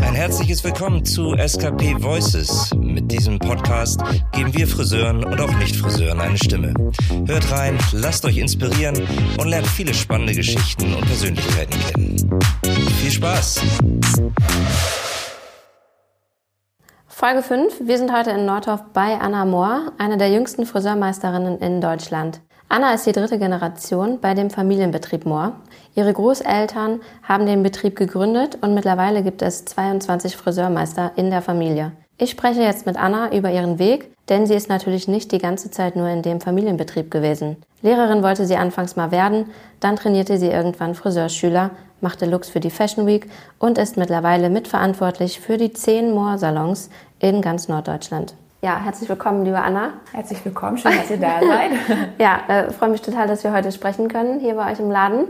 Ein herzliches Willkommen zu SKP Voices. Mit diesem Podcast geben wir Friseuren und auch Nicht-Friseuren eine Stimme. Hört rein, lasst euch inspirieren und lernt viele spannende Geschichten und Persönlichkeiten kennen. Viel Spaß! Folge 5. Wir sind heute in Nordhof bei Anna Mohr, einer der jüngsten Friseurmeisterinnen in Deutschland. Anna ist die dritte Generation bei dem Familienbetrieb Mohr. Ihre Großeltern haben den Betrieb gegründet und mittlerweile gibt es 22 Friseurmeister in der Familie. Ich spreche jetzt mit Anna über ihren Weg, denn sie ist natürlich nicht die ganze Zeit nur in dem Familienbetrieb gewesen. Lehrerin wollte sie anfangs mal werden, dann trainierte sie irgendwann Friseurschüler, machte Looks für die Fashion Week und ist mittlerweile mitverantwortlich für die 10 Moor-Salons in ganz Norddeutschland. Ja, herzlich willkommen, liebe Anna. Herzlich willkommen, schön, dass ihr da seid. ja, äh, freue mich total, dass wir heute sprechen können hier bei euch im Laden.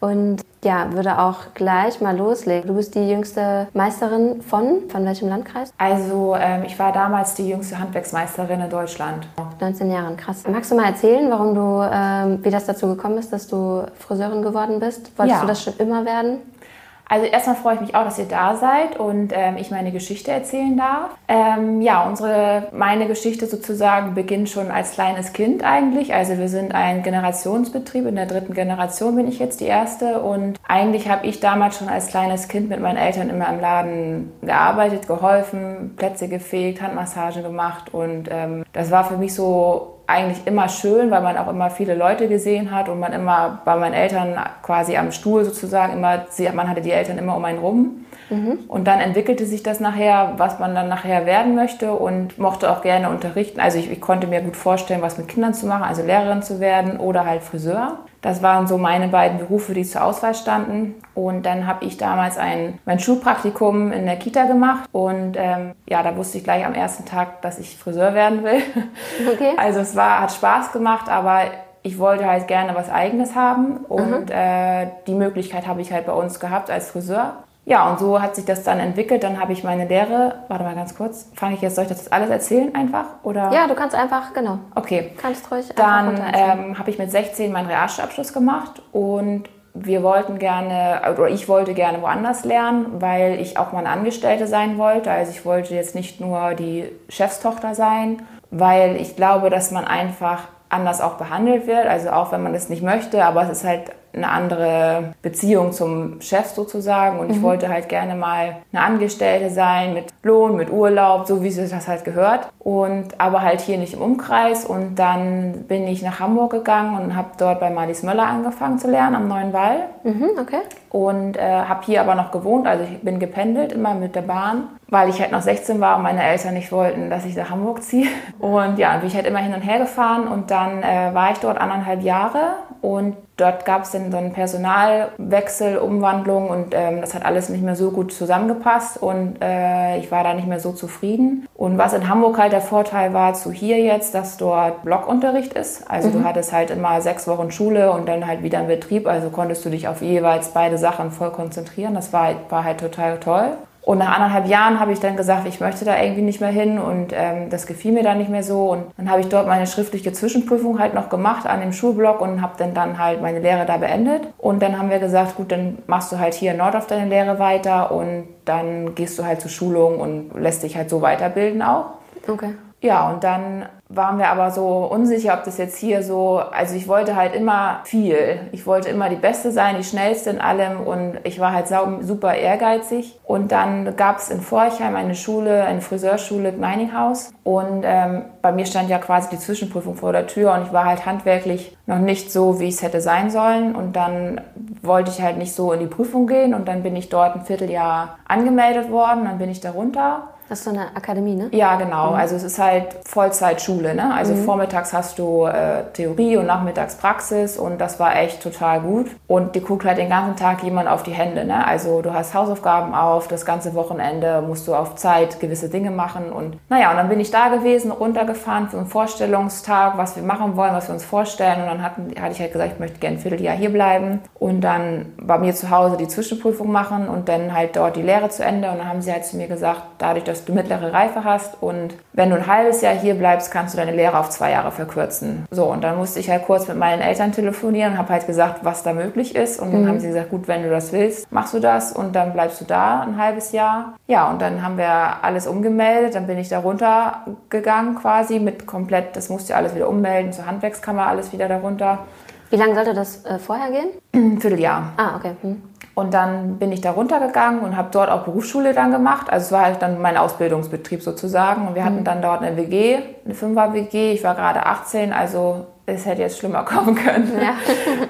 Und ja, würde auch gleich mal loslegen. Du bist die jüngste Meisterin von, von welchem Landkreis? Also ähm, ich war damals die jüngste Handwerksmeisterin in Deutschland. 19 Jahren, krass. Magst du mal erzählen, warum du, ähm, wie das dazu gekommen ist, dass du Friseurin geworden bist? Wolltest ja. du das schon immer werden? Also erstmal freue ich mich auch, dass ihr da seid und ähm, ich meine Geschichte erzählen darf. Ähm, ja, unsere, meine Geschichte sozusagen beginnt schon als kleines Kind eigentlich. Also wir sind ein Generationsbetrieb. In der dritten Generation bin ich jetzt die erste und eigentlich habe ich damals schon als kleines Kind mit meinen Eltern immer im Laden gearbeitet, geholfen, Plätze gefegt, Handmassagen gemacht und ähm, das war für mich so eigentlich immer schön, weil man auch immer viele Leute gesehen hat und man immer bei meinen Eltern quasi am Stuhl sozusagen immer, man hatte die Eltern immer um einen rum. Mhm. Und dann entwickelte sich das nachher, was man dann nachher werden möchte und mochte auch gerne unterrichten. Also ich, ich konnte mir gut vorstellen, was mit Kindern zu machen, also Lehrerin zu werden oder halt Friseur. Das waren so meine beiden Berufe, die zur Auswahl standen. Und dann habe ich damals ein, mein Schulpraktikum in der Kita gemacht. Und ähm, ja, da wusste ich gleich am ersten Tag, dass ich Friseur werden will. Okay. Also es war, hat Spaß gemacht, aber ich wollte halt gerne was Eigenes haben. Und mhm. äh, die Möglichkeit habe ich halt bei uns gehabt als Friseur. Ja, und so hat sich das dann entwickelt. Dann habe ich meine Lehre, warte mal ganz kurz, fange ich jetzt, soll ich das alles erzählen einfach? Oder? Ja, du kannst einfach, genau. Okay. Kannst ruhig Dann ähm, habe ich mit 16 meinen Realschulabschluss gemacht und wir wollten gerne, oder ich wollte gerne woanders lernen, weil ich auch mal eine Angestellte sein wollte. Also ich wollte jetzt nicht nur die Chefstochter sein, weil ich glaube, dass man einfach anders auch behandelt wird. Also auch wenn man das nicht möchte, aber es ist halt eine andere Beziehung zum Chef sozusagen. Und ich mhm. wollte halt gerne mal eine Angestellte sein mit Lohn, mit Urlaub, so wie sich das halt gehört. Und aber halt hier nicht im Umkreis. Und dann bin ich nach Hamburg gegangen und habe dort bei Marlies Möller angefangen zu lernen am Neuen Wall. Mhm, okay. Und äh, habe hier aber noch gewohnt. Also ich bin gependelt immer mit der Bahn, weil ich halt noch 16 war und meine Eltern nicht wollten, dass ich nach Hamburg ziehe. Und ja, bin ich halt immer hin und her gefahren. Und dann äh, war ich dort anderthalb Jahre und dort gab es dann so einen Personalwechsel, Umwandlung und ähm, das hat alles nicht mehr so gut zusammengepasst und äh, ich war da nicht mehr so zufrieden. Und was in Hamburg halt der Vorteil war zu hier jetzt, dass dort Blockunterricht ist. Also mhm. du hattest halt immer sechs Wochen Schule und dann halt wieder ein Betrieb, also konntest du dich auf jeweils beide Sachen voll konzentrieren. Das war, war halt total toll. Und nach anderthalb Jahren habe ich dann gesagt, ich möchte da irgendwie nicht mehr hin und ähm, das gefiel mir dann nicht mehr so. Und dann habe ich dort meine schriftliche Zwischenprüfung halt noch gemacht an dem Schulblock und habe dann, dann halt meine Lehre da beendet. Und dann haben wir gesagt, gut, dann machst du halt hier in Nordorf deine Lehre weiter und dann gehst du halt zur Schulung und lässt dich halt so weiterbilden auch. Okay. Ja, und dann waren wir aber so unsicher, ob das jetzt hier so, also ich wollte halt immer viel. Ich wollte immer die Beste sein, die Schnellste in allem und ich war halt super ehrgeizig. Und dann gab es in Forchheim eine Schule, eine Friseurschule, Meininghaus. Und ähm, bei mir stand ja quasi die Zwischenprüfung vor der Tür und ich war halt handwerklich noch nicht so, wie es hätte sein sollen. Und dann wollte ich halt nicht so in die Prüfung gehen und dann bin ich dort ein Vierteljahr angemeldet worden, dann bin ich darunter. Das ist so eine Akademie, ne? Ja, genau. Mhm. Also es ist halt Vollzeitschule, ne? Also mhm. vormittags hast du äh, Theorie und nachmittags Praxis und das war echt total gut. Und die guckt halt den ganzen Tag jemand auf die Hände, ne? Also du hast Hausaufgaben auf, das ganze Wochenende musst du auf Zeit gewisse Dinge machen und naja, und dann bin ich da gewesen, runtergefahren für einen Vorstellungstag, was wir machen wollen, was wir uns vorstellen und dann hatten, hatte ich halt gesagt, ich möchte gerne ein Vierteljahr hier bleiben und dann bei mir zu Hause die Zwischenprüfung machen und dann halt dort die Lehre zu Ende und dann haben sie halt zu mir gesagt, dadurch, dass dass du mittlere Reife hast und wenn du ein halbes Jahr hier bleibst, kannst du deine Lehre auf zwei Jahre verkürzen. So, und dann musste ich halt kurz mit meinen Eltern telefonieren und habe halt gesagt, was da möglich ist. Und dann mhm. haben sie gesagt, gut, wenn du das willst, machst du das und dann bleibst du da ein halbes Jahr. Ja, und dann haben wir alles umgemeldet, dann bin ich da runtergegangen quasi mit komplett, das musste alles wieder ummelden, zur Handwerkskammer alles wieder darunter. Wie lange sollte das äh, vorher gehen? Ein Vierteljahr. Ah, okay. Hm. Und dann bin ich da runtergegangen und habe dort auch Berufsschule dann gemacht. Also es war halt dann mein Ausbildungsbetrieb sozusagen. Und wir hatten mhm. dann dort eine WG, eine Fünfer-WG. Ich war gerade 18, also es hätte jetzt schlimmer kommen können. Ja.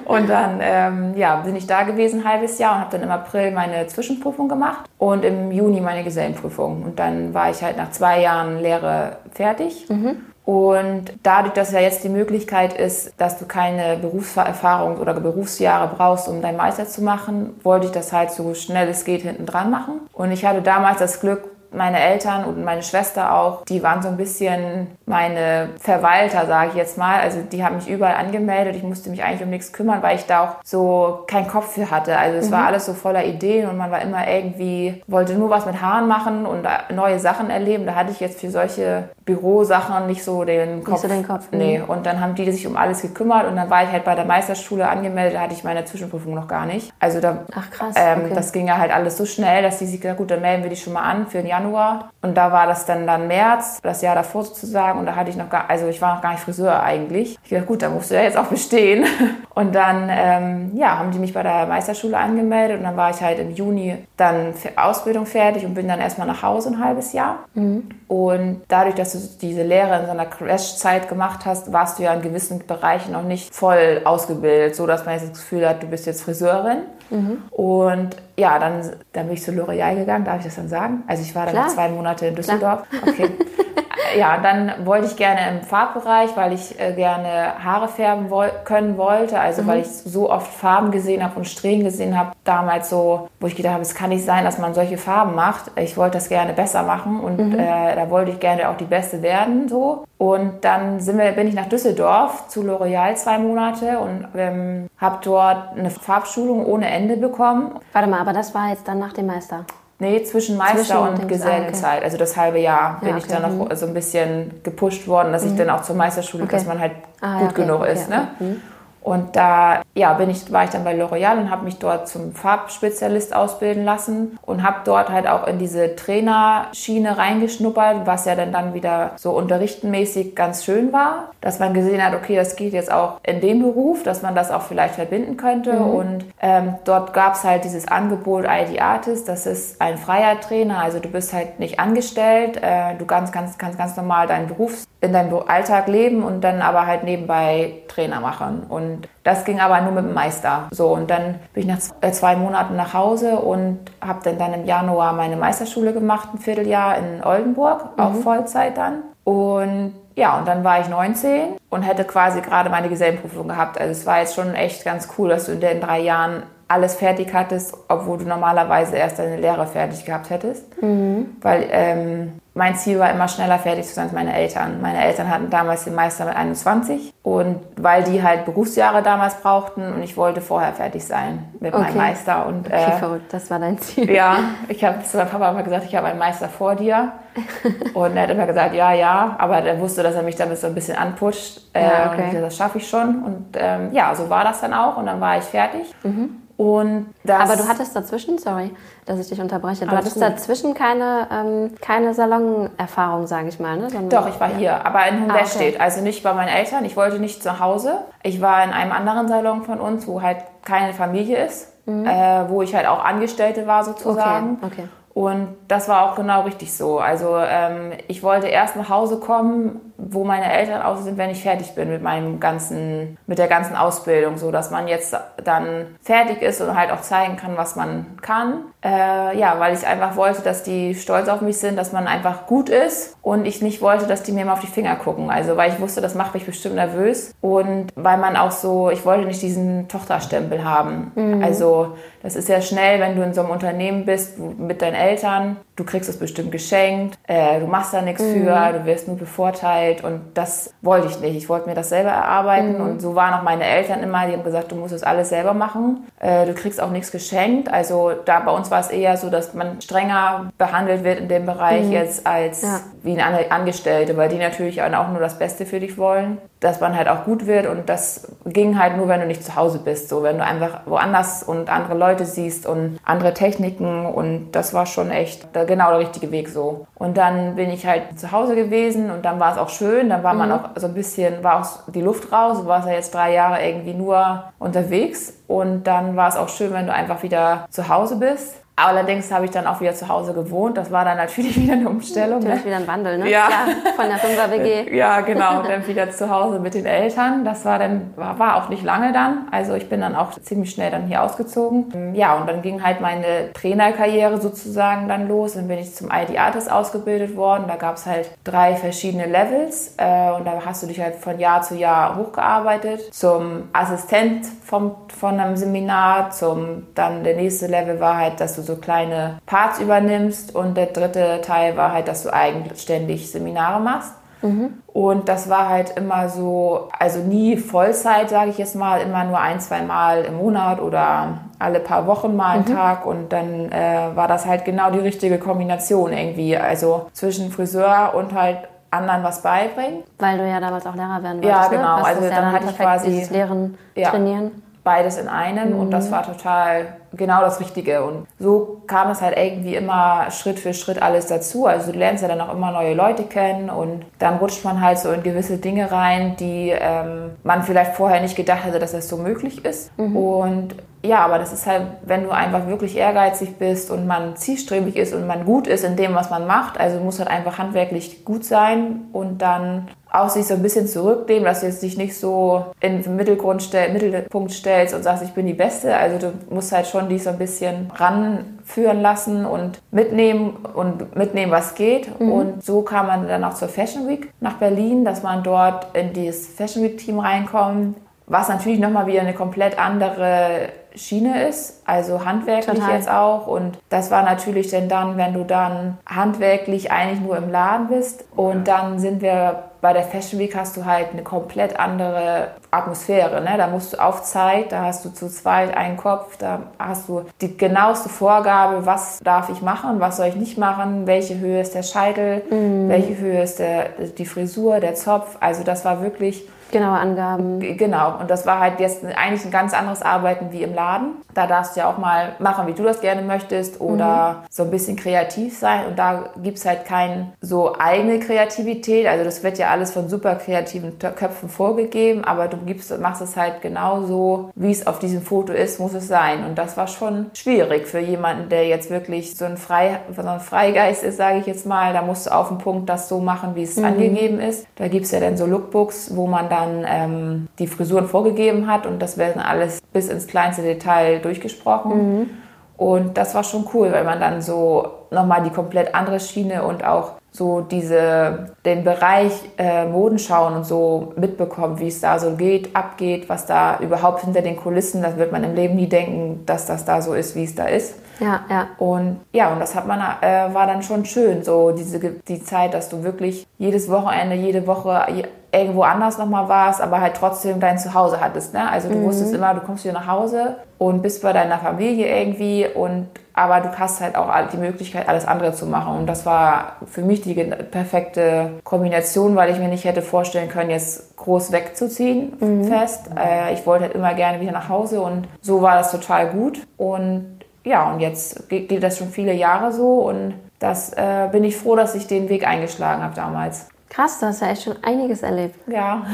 und dann ähm, ja, bin ich da gewesen ein halbes Jahr und habe dann im April meine Zwischenprüfung gemacht und im Juni meine Gesellenprüfung. Und dann war ich halt nach zwei Jahren Lehre fertig. Mhm. Und dadurch, dass ja jetzt die Möglichkeit ist, dass du keine Berufserfahrung oder Berufsjahre brauchst, um deinen Meister zu machen, wollte ich das halt so schnell es geht hinten dran machen. Und ich hatte damals das Glück, meine Eltern und meine Schwester auch, die waren so ein bisschen meine Verwalter, sage ich jetzt mal. Also die haben mich überall angemeldet. Ich musste mich eigentlich um nichts kümmern, weil ich da auch so keinen Kopf für hatte. Also es mhm. war alles so voller Ideen und man war immer irgendwie, wollte nur was mit Haaren machen und neue Sachen erleben. Da hatte ich jetzt für solche Bürosachen nicht so den Kopf. Nicht so den Kopf. Nee. Mhm. Und dann haben die sich um alles gekümmert und dann war ich halt bei der Meisterschule angemeldet, da hatte ich meine Zwischenprüfung noch gar nicht. Also da, Ach krass. Ähm, okay. Das ging ja halt alles so schnell, dass die sich gesagt gut, dann melden wir die schon mal an für ein Jahr Januar und da war das dann dann März, das Jahr davor sozusagen und da hatte ich noch gar, also ich war noch gar nicht Friseur eigentlich. Ich dachte, gut, da musst du ja jetzt auch bestehen. Und dann, ähm, ja, haben die mich bei der Meisterschule angemeldet und dann war ich halt im Juni dann für Ausbildung fertig und bin dann erstmal nach Hause ein halbes Jahr. Mhm. Und dadurch, dass du diese Lehre in so einer Crash-Zeit gemacht hast, warst du ja in gewissen Bereichen noch nicht voll ausgebildet, so dass man jetzt das Gefühl hat, du bist jetzt Friseurin. Mhm. Und ja, dann, dann bin ich zu L'Oreal gegangen, darf ich das dann sagen? Also ich war dann Klar. zwei Monate in Düsseldorf. Klar. Okay. ja, dann wollte ich gerne im Farbbereich, weil ich äh, gerne Haare färben woll können wollte. Also mhm. weil ich so oft Farben gesehen habe und Strähnen gesehen habe, damals so, wo ich gedacht habe, es kann nicht sein, dass man solche Farben macht. Ich wollte das gerne besser machen und mhm. äh, da wollte ich gerne auch die Beste werden. So. Und dann wir, bin ich nach Düsseldorf zu L'Oreal zwei Monate und ähm, habe dort eine Farbschulung ohne Ende bekommen. Warte mal, aber das war jetzt dann nach dem Meister? Nee, zwischen Meister zwischen und Gesellenzeit. Ah, okay. Also das halbe Jahr bin ja, okay. ich dann noch mhm. so ein bisschen gepusht worden, dass mhm. ich dann auch zur Meisterschule, okay. dass man halt ah, gut genug ist. Ne? Mhm. Und da ja, bin ich, war ich dann bei L'Oreal und habe mich dort zum Farbspezialist ausbilden lassen und habe dort halt auch in diese Trainerschiene reingeschnuppert, was ja dann, dann wieder so unterrichtenmäßig ganz schön war, dass man gesehen hat, okay, das geht jetzt auch in dem Beruf, dass man das auch vielleicht verbinden könnte. Mhm. Und ähm, dort gab es halt dieses Angebot ID Artist, das ist ein freier Trainer, also du bist halt nicht angestellt, äh, du kannst, kannst, kannst ganz normal deinen Beruf in deinem Alltag leben und dann aber halt nebenbei Trainer machen. Und das ging aber nur mit dem Meister. So, und dann bin ich nach äh, zwei Monaten nach Hause und habe dann, dann im Januar meine Meisterschule gemacht, ein Vierteljahr in Oldenburg, mhm. auch Vollzeit dann. Und ja, und dann war ich 19 und hätte quasi gerade meine Gesellenprüfung gehabt. Also es war jetzt schon echt ganz cool, dass du in den drei Jahren alles fertig hattest, obwohl du normalerweise erst deine Lehre fertig gehabt hättest. Mhm. Weil ähm, mein Ziel war immer schneller fertig zu sein als meine Eltern. Meine Eltern hatten damals den Meister mit 21 und weil die halt Berufsjahre damals brauchten und ich wollte vorher fertig sein mit okay. meinem Meister. Und, okay, äh, verrückt, das war dein Ziel. Ja, ich habe zu meinem Papa immer gesagt, ich habe einen Meister vor dir. und er hat immer gesagt, ja, ja, aber er wusste, dass er mich damit so ein bisschen anpusht. Äh, ja, okay. und das schaffe ich schon. Und ähm, ja, so war das dann auch und dann war ich fertig. Mhm. Und das Aber du hattest dazwischen, sorry, dass ich dich unterbreche, du hattest gut. dazwischen keine, ähm, keine Salonerfahrung, sage ich mal. Ne? Sondern, Doch, ich war ja. hier, aber in Humberstedt, ah, okay. also nicht bei meinen Eltern. Ich wollte nicht zu Hause. Ich war in einem anderen Salon von uns, wo halt keine Familie ist, mhm. äh, wo ich halt auch Angestellte war sozusagen. Okay. okay. Und das war auch genau richtig so. Also ähm, ich wollte erst nach Hause kommen, wo meine Eltern auch sind, wenn ich fertig bin mit meinem ganzen, mit der ganzen Ausbildung, so dass man jetzt dann fertig ist und halt auch zeigen kann, was man kann. Äh, ja, weil ich einfach wollte, dass die stolz auf mich sind, dass man einfach gut ist und ich nicht wollte, dass die mir immer auf die Finger gucken. Also weil ich wusste, das macht mich bestimmt nervös und weil man auch so, ich wollte nicht diesen Tochterstempel haben. Mhm. Also das ist ja schnell, wenn du in so einem Unternehmen bist mit deinen Eltern, du kriegst es bestimmt geschenkt, äh, du machst da nichts mhm. für, du wirst nur bevorteilt Geld und das wollte ich nicht. Ich wollte mir das selber erarbeiten mhm. und so waren auch meine Eltern immer, die haben gesagt, du musst es alles selber machen. Äh, du kriegst auch nichts geschenkt. Also da bei uns war es eher so, dass man strenger behandelt wird in dem Bereich mhm. jetzt als ja. wie eine Angestellte, weil die natürlich auch nur das Beste für dich wollen dass man halt auch gut wird und das ging halt nur, wenn du nicht zu Hause bist, so wenn du einfach woanders und andere Leute siehst und andere Techniken und das war schon echt genau der richtige Weg so. Und dann bin ich halt zu Hause gewesen und dann war es auch schön, dann war man mhm. auch so ein bisschen, war auch die Luft raus, du warst ja jetzt drei Jahre irgendwie nur unterwegs und dann war es auch schön, wenn du einfach wieder zu Hause bist Allerdings habe ich dann auch wieder zu Hause gewohnt. Das war dann natürlich wieder eine Umstellung. Natürlich ne? wieder ein Wandel, ne? Ja. Klar, von der Fünfer-WG. Ja, genau. dann wieder zu Hause mit den Eltern. Das war dann, war, war, auch nicht lange dann. Also ich bin dann auch ziemlich schnell dann hier ausgezogen. Ja, und dann ging halt meine Trainerkarriere sozusagen dann los. Dann bin ich zum ID Artist ausgebildet worden. Da gab es halt drei verschiedene Levels. Äh, und da hast du dich halt von Jahr zu Jahr hochgearbeitet. Zum Assistent vom, von einem Seminar, zum, dann der nächste Level war halt, dass du so kleine Parts übernimmst und der dritte Teil war halt, dass du eigenständig Seminare machst. Mhm. Und das war halt immer so, also nie Vollzeit, sage ich jetzt mal, immer nur ein, zwei Mal im Monat oder alle paar Wochen mal einen mhm. Tag. Und dann äh, war das halt genau die richtige Kombination irgendwie. Also zwischen Friseur und halt anderen was beibringen. Weil du ja damals auch Lehrer werden wolltest. Ja, ne? genau. Ne? Also dann, dann hatte ich quasi Lehren, ja. Trainieren beides in einem mhm. und das mhm. war total genau das Richtige. Und so kam es halt irgendwie immer Schritt für Schritt alles dazu. Also du lernst ja dann auch immer neue Leute kennen und dann rutscht man halt so in gewisse Dinge rein, die ähm, man vielleicht vorher nicht gedacht hätte, dass das so möglich ist. Mhm. Und ja, aber das ist halt, wenn du einfach wirklich ehrgeizig bist und man zielstrebig ist und man gut ist in dem, was man macht, also muss halt einfach handwerklich gut sein und dann auch sich so ein bisschen zurücknehmen, dass du jetzt dich nicht so in den Mittelgrund stell, Mittelpunkt stellst und sagst, ich bin die Beste. Also du musst halt schon dich so ein bisschen ranführen lassen und mitnehmen und mitnehmen, was geht. Mhm. Und so kam man dann auch zur Fashion Week nach Berlin, dass man dort in dieses Fashion Week Team reinkommt, was natürlich nochmal wieder eine komplett andere Schiene ist, also handwerklich Total. jetzt auch. Und das war natürlich denn dann, wenn du dann handwerklich eigentlich nur im Laden bist. Und dann sind wir bei der Fashion Week hast du halt eine komplett andere Atmosphäre. Ne? Da musst du auf Zeit, da hast du zu zweit einen Kopf, da hast du die genaueste Vorgabe, was darf ich machen, was soll ich nicht machen, welche Höhe ist der Scheitel, mm. welche Höhe ist der, die Frisur, der Zopf. Also das war wirklich Genaue Angaben. Genau. Und das war halt jetzt eigentlich ein ganz anderes Arbeiten wie im Laden. Da darfst du ja auch mal machen, wie du das gerne möchtest oder mhm. so ein bisschen kreativ sein. Und da gibt es halt keine so eigene Kreativität. Also das wird ja alles von super kreativen Köpfen vorgegeben, aber du gibst, machst es halt genauso, wie es auf diesem Foto ist, muss es sein. Und das war schon schwierig für jemanden, der jetzt wirklich so ein, Frei, so ein Freigeist ist, sage ich jetzt mal. Da musst du auf den Punkt das so machen, wie es mhm. angegeben ist. Da gibt es ja dann so Lookbooks, wo man dann ähm, die Frisuren vorgegeben hat und das werden alles bis ins kleinste Detail durchgesprochen. Mhm. Und das war schon cool, weil man dann so nochmal die komplett andere Schiene und auch so diese, den Bereich äh, Modenschauen und so mitbekommt, wie es da so geht, abgeht, was da überhaupt hinter den Kulissen, das wird man im Leben nie denken, dass das da so ist, wie es da ist. Ja, ja. Und ja, und das hat man, äh, war dann schon schön, so diese, die Zeit, dass du wirklich jedes Wochenende, jede Woche irgendwo anders nochmal warst, aber halt trotzdem dein Zuhause hattest. Ne? Also du mhm. wusstest immer, du kommst wieder nach Hause und bist bei deiner Familie irgendwie und aber du hast halt auch die Möglichkeit, alles andere zu machen. Und das war für mich die perfekte Kombination, weil ich mir nicht hätte vorstellen können, jetzt groß wegzuziehen mhm. fest. Äh, ich wollte halt immer gerne wieder nach Hause und so war das total gut. Und ja, und jetzt geht das schon viele Jahre so und das äh, bin ich froh, dass ich den Weg eingeschlagen habe damals. Krass, du hast ja echt schon einiges erlebt. Ja.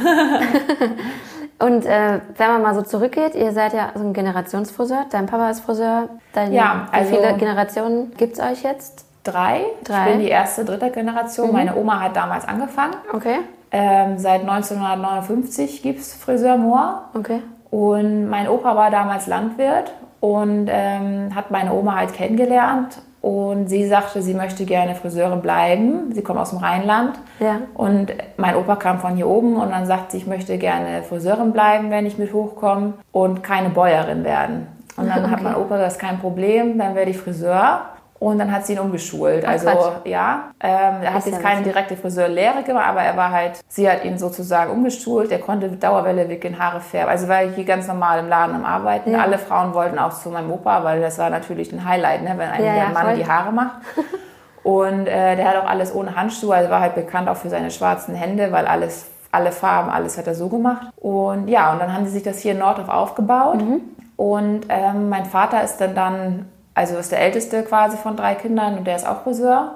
Und äh, wenn man mal so zurückgeht, ihr seid ja so ein Generationsfriseur, dein Papa ist Friseur, dein, ja, also wie viele Generationen gibt es euch jetzt? Drei. Drei. Ich bin die erste, dritte Generation. Mhm. Meine Oma hat damals angefangen. Okay. Ähm, seit 1959 gibt es Friseur Moor. Okay. Und mein Opa war damals Landwirt und ähm, hat meine Oma halt kennengelernt und sie sagte, sie möchte gerne Friseurin bleiben. Sie kommt aus dem Rheinland. Ja. Und mein Opa kam von hier oben und dann sagt sie, ich möchte gerne Friseurin bleiben, wenn ich mit hochkomme und keine Bäuerin werden. Und dann okay. hat mein Opa das kein Problem, dann werde ich Friseur. Und dann hat sie ihn umgeschult. Ach, also Quatsch. ja, ähm, er hat jetzt keine witzig. direkte Friseurlehre gemacht, aber er war halt, sie hat ihn sozusagen umgeschult. Er konnte Dauerwelle wickeln, Haare färben. Also war hier ganz normal im Laden am Arbeiten. Ja. Alle Frauen wollten auch zu meinem Opa, weil das war natürlich ein Highlight, ne, wenn einem Ja, Mann voll. die Haare macht. Und äh, der hat auch alles ohne Handschuhe, also war halt bekannt auch für seine schwarzen Hände, weil alles, alle Farben, alles hat er so gemacht. Und ja, und dann haben sie sich das hier in Nordorf aufgebaut. Und ähm, mein Vater ist dann dann, also ist der älteste quasi von drei Kindern und der ist auch Friseur.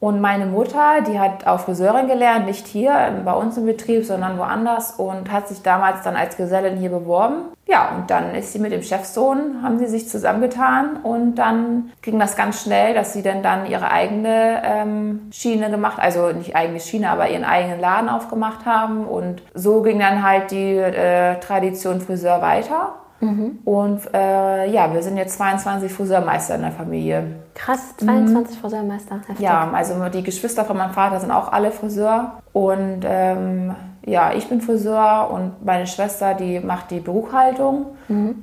Und meine Mutter, die hat auch Friseurin gelernt, nicht hier bei uns im Betrieb, sondern woanders und hat sich damals dann als Gesellin hier beworben. Ja, und dann ist sie mit dem Chefsohn, haben sie sich zusammengetan und dann ging das ganz schnell, dass sie dann dann ihre eigene ähm, Schiene gemacht, also nicht eigene Schiene, aber ihren eigenen Laden aufgemacht haben und so ging dann halt die äh, Tradition Friseur weiter. Und äh, ja, wir sind jetzt 22 Friseurmeister in der Familie. Krass, 22 Friseurmeister. Heftig. Ja, also die Geschwister von meinem Vater sind auch alle Friseur. Und ähm, ja, ich bin Friseur und meine Schwester, die macht die Buchhaltung.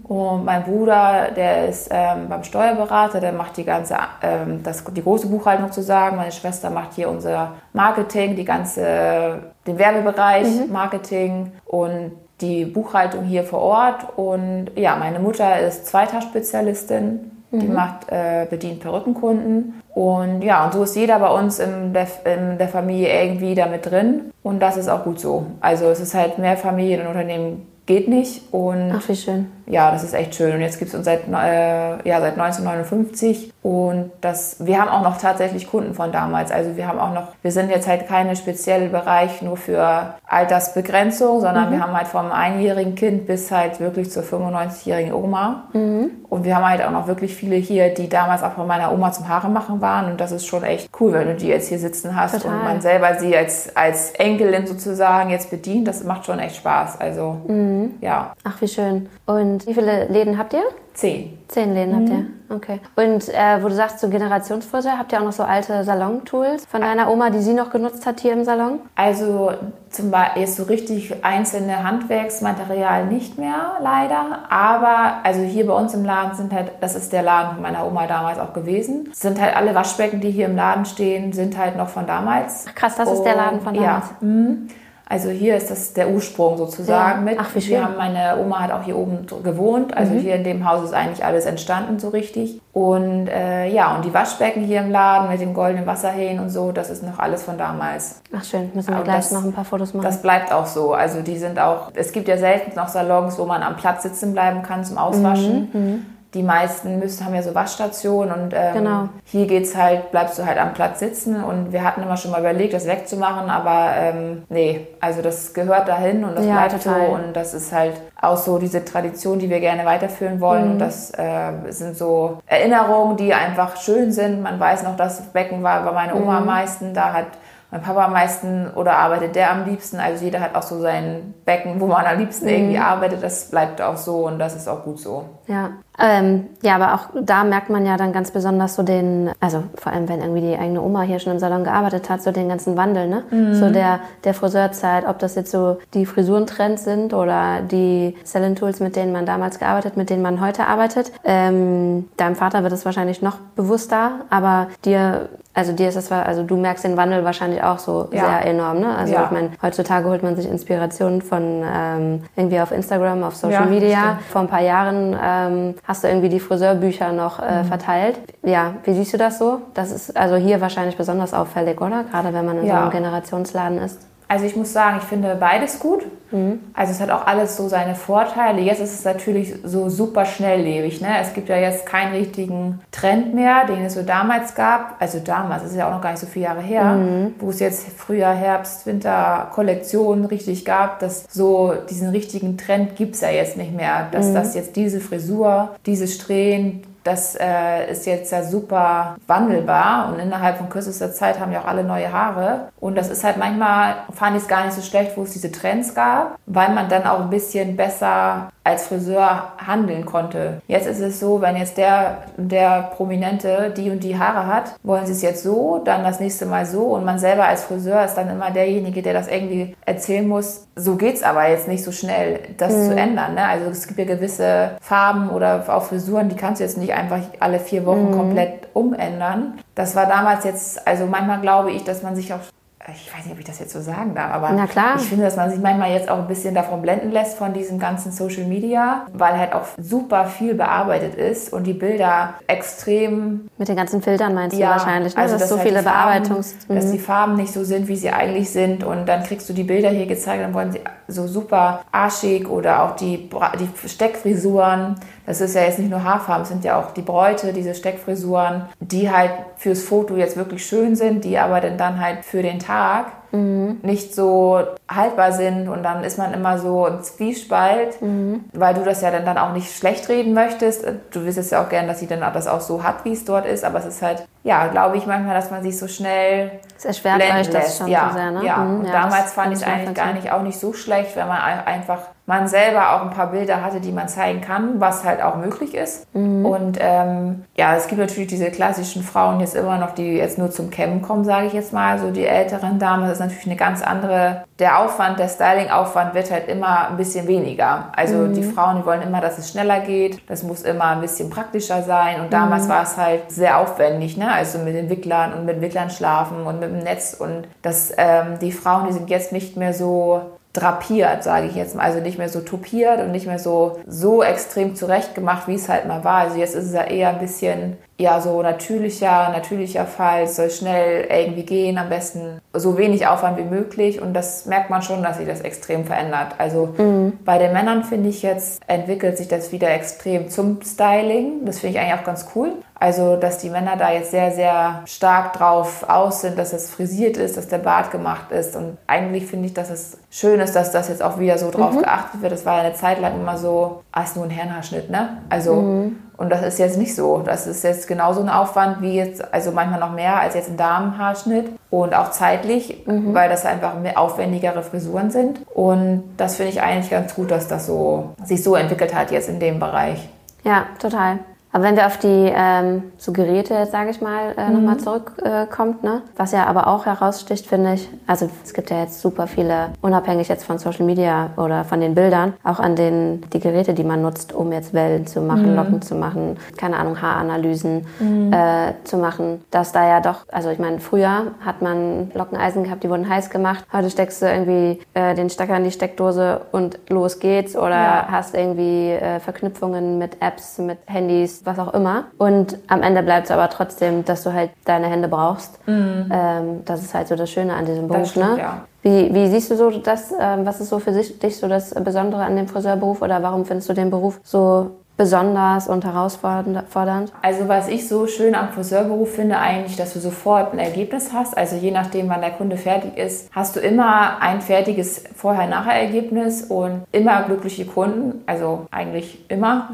Und mein Bruder, der ist ähm, beim Steuerberater, der macht die ganze, ähm, das, die große Buchhaltung sozusagen. Meine Schwester macht hier unser Marketing, die ganze, den Werbebereich, Marketing und die Buchhaltung hier vor Ort. Und ja, meine Mutter ist Zweitagspezialistin. Die macht, äh, bedient Perückenkunden. Und ja, und so ist jeder bei uns in der, in der Familie irgendwie damit drin. Und das ist auch gut so. Also es ist halt mehr Familienunternehmen geht nicht. Und Ach, wie schön. Ja, das ist echt schön. Und jetzt gibt es uns seit, äh, ja, seit 1959 und das, wir haben auch noch tatsächlich Kunden von damals. Also wir haben auch noch, wir sind jetzt halt keine spezielle Bereich nur für Altersbegrenzung, sondern wir haben halt vom einjährigen Kind bis halt wirklich zur 95-jährigen Oma. Und wir haben halt auch noch wirklich viele hier, die damals auch von meiner Oma zum Haare machen waren. Und das ist schon echt cool, wenn du die jetzt hier sitzen hast Total. und man selber sie als, als Enkelin sozusagen jetzt bedient. Das macht schon echt Spaß. Also ja, Ach, wie schön. Und wie viele Läden habt ihr? zehn. Zehn Läden habt ihr. Okay. Und äh, wo du sagst, so Generationsfriseur, habt ihr auch noch so alte Salon-Tools von deiner Oma, die sie noch genutzt hat hier im Salon? Also zum Beispiel so richtig einzelne Handwerksmaterial nicht mehr, leider. Aber also hier bei uns im Laden sind halt, das ist der Laden von meiner Oma damals auch gewesen, sind halt alle Waschbecken, die hier im Laden stehen, sind halt noch von damals. Ach, krass, das ist der Laden von damals. Ja. mhm. Also hier ist das der Ursprung sozusagen Ja. mit. Ach, wie schön. Wir haben, meine Oma hat auch hier oben gewohnt. Also Mhm. hier in dem Haus ist eigentlich alles entstanden so richtig. Und äh, ja, und die Waschbecken hier im Laden mit dem goldenen Wasserhähnen und so, das ist noch alles von damals. Ach, schön. Müssen wir Aber gleich das- noch ein paar Fotos machen. Das bleibt auch so. Also die sind auch, es gibt ja selten noch Salons, wo man am Platz sitzen bleiben kann zum Auswaschen. Die meisten müssen, haben ja so Waschstationen und ähm, Genau. hier geht's halt, bleibst du halt am Platz sitzen und wir hatten immer schon mal überlegt, das wegzumachen, aber ähm, nee, also das gehört dahin und das Ja, bleibt total. so und das ist halt auch so diese Tradition, die wir gerne weiterführen wollen Mhm. und das äh, sind so Erinnerungen, die einfach schön sind. Man weiß noch, das Becken war bei meiner Mhm. Oma am meisten, da hat mein Papa am meisten oder arbeitet der am liebsten. Also jeder hat auch so sein Becken, wo man am liebsten Mhm. irgendwie arbeitet. Das bleibt auch so und das ist auch gut so. Ja. Ähm, ja, aber auch da merkt man ja dann ganz besonders so den, also vor allem wenn irgendwie die eigene Oma hier schon im Salon gearbeitet hat, so den ganzen Wandel, ne? So der, der Friseurzeit, ob das jetzt so die Frisurentrends sind oder die Selling-Tools, mit denen man damals gearbeitet, mit denen man heute arbeitet. Ähm, deinem Vater wird es wahrscheinlich noch bewusster, aber dir, also dir ist es, also du merkst den Wandel wahrscheinlich auch so Ja. sehr enorm, ne? Also Ja. ich meine, heutzutage holt man sich Inspirationen von ähm, irgendwie auf Instagram, auf Social Ja, Media. stimmt. Vor ein paar Jahren ähm, hast du irgendwie die Friseurbücher noch Mhm. äh, verteilt. Ja, wie siehst du das so? Das ist also hier wahrscheinlich besonders auffällig, oder? Gerade wenn man in so Ja. einem Generationsladen ist. Also ich muss sagen, ich finde beides gut. Also es hat auch alles so seine Vorteile. Jetzt ist es natürlich so super schnelllebig. Ne? Es gibt ja jetzt keinen richtigen Trend mehr, den es so damals gab. Also damals, das ist ja auch noch gar nicht so viele Jahre her, wo es jetzt Frühjahr, Herbst, Winter Kollektionen richtig gab. Dass so diesen richtigen Trend gibt es ja jetzt nicht mehr. Dass das jetzt diese Frisur, diese Strähnen, das äh, ist jetzt ja super wandelbar und innerhalb von kürzester Zeit haben ja auch alle neue Haare. Und das ist halt manchmal, fand ich es gar nicht so schlecht, wo es diese Trends gab, weil man dann auch ein bisschen besser als Friseur handeln konnte. Jetzt ist es so, wenn jetzt der, der Prominente die und die Haare hat, wollen sie es jetzt so, dann das nächste Mal so und man selber als Friseur ist dann immer derjenige, der das irgendwie erzählen muss. So geht's aber jetzt nicht so schnell, das zu ändern. Ne? Also es gibt ja gewisse Farben oder auch Frisuren, die kannst du jetzt nicht einfach alle vier Wochen Mhm. komplett umändern. Das war damals jetzt, also manchmal glaube ich, dass man sich auch ich weiß nicht, ob ich das jetzt so sagen darf, aber ich finde, dass man sich manchmal jetzt auch ein bisschen davon blenden lässt von diesem ganzen Social Media, weil halt auch super viel bearbeitet ist und die Bilder extrem Mit den ganzen Filtern meinst du wahrscheinlich, ne? also dass dass so halt viele Farben, Bearbeitungs... dass Mhm. die Farben nicht so sind, wie sie eigentlich sind und dann kriegst du die Bilder hier gezeigt, dann wollen sie so super arschig oder auch die, die Steckfrisuren, das ist ja jetzt nicht nur Haarfarben, es sind ja auch die Bräute, diese Steckfrisuren, die halt fürs Foto jetzt wirklich schön sind, die aber dann halt für den Tag nicht so haltbar sind und dann ist man immer so im Zwiespalt, weil du das ja dann, dann auch nicht schlecht reden möchtest. Du willst es ja auch gerne, dass sie dann das auch so hat, wie es dort ist, aber es ist halt, ja, glaube ich manchmal, dass man sich so schnell Es erschwert euch das schon ja, so sehr, ne? ja. Mhm, und ja, damals fand ich es ich eigentlich gar nicht auch nicht so schlecht, wenn man ein- einfach man selber auch ein paar Bilder hatte, die man zeigen kann, was halt auch möglich ist. Mhm. Und ähm, ja, es gibt natürlich diese klassischen Frauen jetzt immer noch, die jetzt nur zum Cammen kommen, sage ich jetzt mal, so die älteren Damen. Ist natürlich eine ganz andere. Der Aufwand, der Styling-Aufwand wird halt immer ein bisschen weniger. Also Mhm. die Frauen, die wollen immer, dass es schneller geht. Das muss immer ein bisschen praktischer sein. Und damals Mhm. war es halt sehr aufwendig, ne? Also mit den Wicklern und mit Wicklern schlafen und mit dem Netz. Und das, ähm, die Frauen, die sind jetzt nicht mehr so drapiert, sage ich jetzt mal. Also nicht mehr so topiert und nicht mehr so, so extrem zurechtgemacht, wie es halt mal war. Also jetzt ist es ja eher ein bisschen, ja, so natürlicher, natürlicher Fall. Es soll schnell irgendwie gehen, am besten so wenig Aufwand wie möglich. Und das merkt man schon, dass sich das extrem verändert. Also bei den Männern finde ich jetzt, entwickelt sich das wieder extrem zum Styling. Das finde ich eigentlich auch ganz cool. Also, dass die Männer da jetzt sehr, sehr stark drauf aus sind, dass es frisiert ist, dass der Bart gemacht ist. Und eigentlich finde ich, dass es schön ist, dass das jetzt auch wieder so drauf geachtet wird. Das war ja eine Zeit lang immer so, ah, ist nur ein Herrenhaarschnitt, ne? Also, und das ist jetzt nicht so. Das ist jetzt genauso ein Aufwand wie jetzt, also manchmal noch mehr als jetzt ein Damenhaarschnitt. Und auch zeitlich, weil das einfach mehr aufwendigere Frisuren sind. Und das finde ich eigentlich ganz gut, dass das so sich so entwickelt hat jetzt in dem Bereich. Ja, total. Aber wenn wir auf die ähm, so Geräte, sage ich mal, äh, nochmal zurückkommt, äh, ne? was ja aber auch heraussticht, finde ich, also es gibt ja jetzt super viele, unabhängig jetzt von Social Media oder von den Bildern, auch an den die Geräte, die man nutzt, um jetzt Wellen zu machen, Locken zu machen, keine Ahnung, Haaranalysen äh, zu machen, dass da ja doch, also ich meine, früher hat man Lockeneisen gehabt, die wurden heiß gemacht, heute steckst du irgendwie äh, den Stecker in die Steckdose und los geht's oder Ja. hast irgendwie äh, Verknüpfungen mit Apps, mit Handys, was auch immer. Und am Ende bleibt es aber trotzdem, dass du halt deine Hände brauchst. Ähm, das ist halt so das Schöne an diesem Beruf. Mhm. stimmt, ne? ja. Wie, wie siehst du so das? Ähm, was ist so für dich so das Besondere an dem Friseurberuf oder warum findest du den Beruf so besonders und herausfordernd? Also was ich so schön am Friseurberuf finde eigentlich, dass du sofort ein Ergebnis hast. Also je nachdem, wann der Kunde fertig ist, hast du immer ein fertiges Vorher-Nachher-Ergebnis und immer glückliche Kunden. Also eigentlich immer.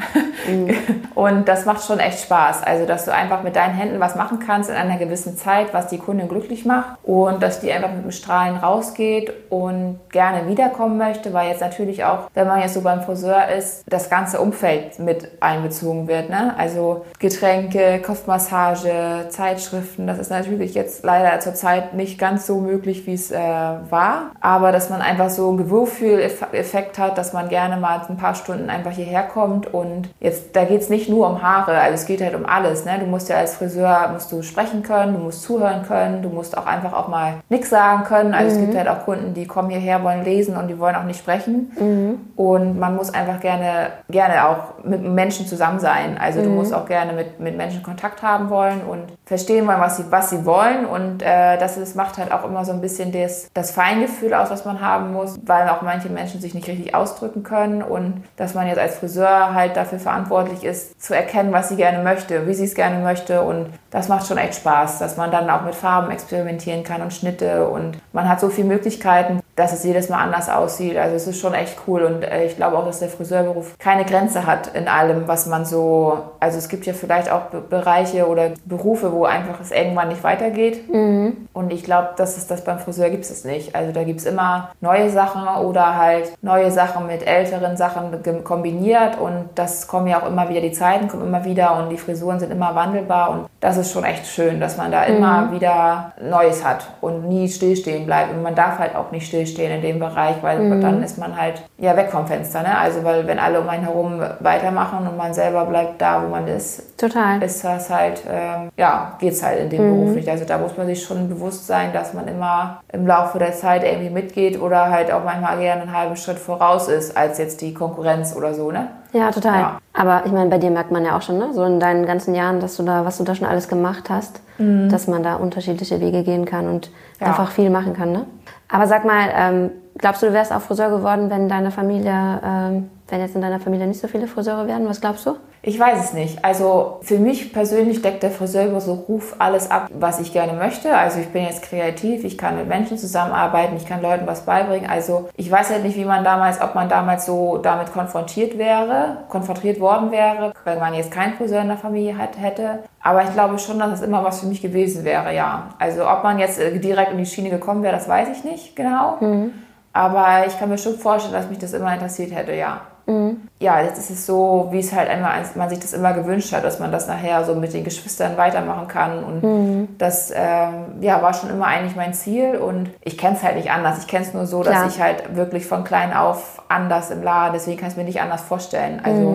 Und das macht schon echt Spaß. Also dass du einfach mit deinen Händen was machen kannst in einer gewissen Zeit, was die Kundin glücklich macht und dass die einfach mit dem Strahlen rausgeht und gerne wiederkommen möchte, weil jetzt natürlich auch, wenn man jetzt so beim Friseur ist, das ganze Umfeld mit einbezogen wird. Ne? Also Getränke, Kopfmassage, Zeitschriften, das ist natürlich jetzt leider zurzeit nicht ganz so möglich, wie es äh, war. Aber dass man einfach so einen Gewürfühleffekt hat, dass man gerne mal ein paar Stunden einfach hierher kommt und jetzt, da geht es nicht nur um Haare, also es geht halt um alles. Ne? Du musst ja als Friseur, musst du sprechen können, du musst zuhören können, du musst auch einfach auch mal nichts sagen können. Also es gibt halt auch Kunden, die kommen hierher, wollen lesen und die wollen auch nicht sprechen. Und man muss einfach gerne, gerne auch mit Menschen zusammen sein. Also du musst auch gerne mit, mit Menschen Kontakt haben wollen und verstehen wollen, was sie, was sie wollen. Und äh, das ist, macht halt auch immer so ein bisschen das, das Feingefühl aus, was man haben muss, weil auch manche Menschen sich nicht richtig ausdrücken können und dass man jetzt als Friseur halt dafür verantwortlich ist, zu erkennen, was sie gerne möchte, wie sie es gerne möchte. Und das macht schon echt Spaß, dass man dann auch mit Farben experimentieren kann und Schnitte und man hat so viele Möglichkeiten, dass es jedes Mal anders aussieht. Also es ist schon echt cool und äh, ich glaube auch, dass der Friseurberuf keine Grenze hat in allem, was man so, also es gibt ja vielleicht auch Be Bereiche oder Berufe, wo einfach es irgendwann nicht weitergeht. Und ich glaube, dass es das beim Friseur gibt es nicht. Also da gibt es immer neue Sachen oder halt neue Sachen mit älteren Sachen kombiniert. Und das kommen ja auch immer wieder, die Zeiten kommen immer wieder und die Frisuren sind immer wandelbar. Und das ist schon echt schön, dass man da immer wieder Neues hat und nie stillstehen bleibt. Und man darf halt auch nicht stillstehen in dem Bereich, weil dann ist man halt ja weg vom Fenster, ne? Also weil wenn alle um einen herum weitermachen und man selber bleibt da, wo man ist, Total. ist das halt, ähm, ja, geht's halt in dem Beruf nicht. Also da muss man sich schon bewusst sein, dass man immer im Laufe der Zeit irgendwie mitgeht oder halt auch manchmal gerne einen halben Schritt voraus ist als jetzt die Konkurrenz oder so, ne? Ja, total. Ja. Aber ich meine, bei dir merkt man ja auch schon, ne? so in deinen ganzen Jahren, dass du da, was du da schon alles gemacht hast, dass man da unterschiedliche Wege gehen kann und Mhm. Ja. einfach viel machen kann. Ne? Aber sag mal, ähm, glaubst du, du wärst auch Friseur geworden, wenn deine Familie, ähm, wenn jetzt in deiner Familie nicht so viele Friseure wären? Was glaubst du? Ich weiß es nicht. Also für mich persönlich deckt der Friseurberuf alles ab, was ich gerne möchte. Also ich bin jetzt kreativ, ich kann mit Menschen zusammenarbeiten, ich kann Leuten was beibringen. Also ich weiß halt nicht, wie man damals, ob man damals so damit konfrontiert wäre, konfrontiert worden wäre, wenn man jetzt keinen Friseur in der Familie hat, hätte. Aber ich glaube schon, dass es immer was für mich gewesen wäre, ja. Also ob man jetzt äh, direkt in die Schiene gekommen wäre, das weiß ich nicht genau. Aber ich kann mir schon vorstellen, dass mich das immer interessiert hätte, ja. Ja, jetzt ist es so, wie es halt einmal man sich das immer gewünscht hat, dass man das nachher so mit den Geschwistern weitermachen kann. Und das ähm, ja, war schon immer eigentlich mein Ziel. Und ich kenne es halt nicht anders. Ich kenne es nur so, Klar. dass ich halt wirklich von klein auf anders im Laden, deswegen kann ich es mir nicht anders vorstellen. Also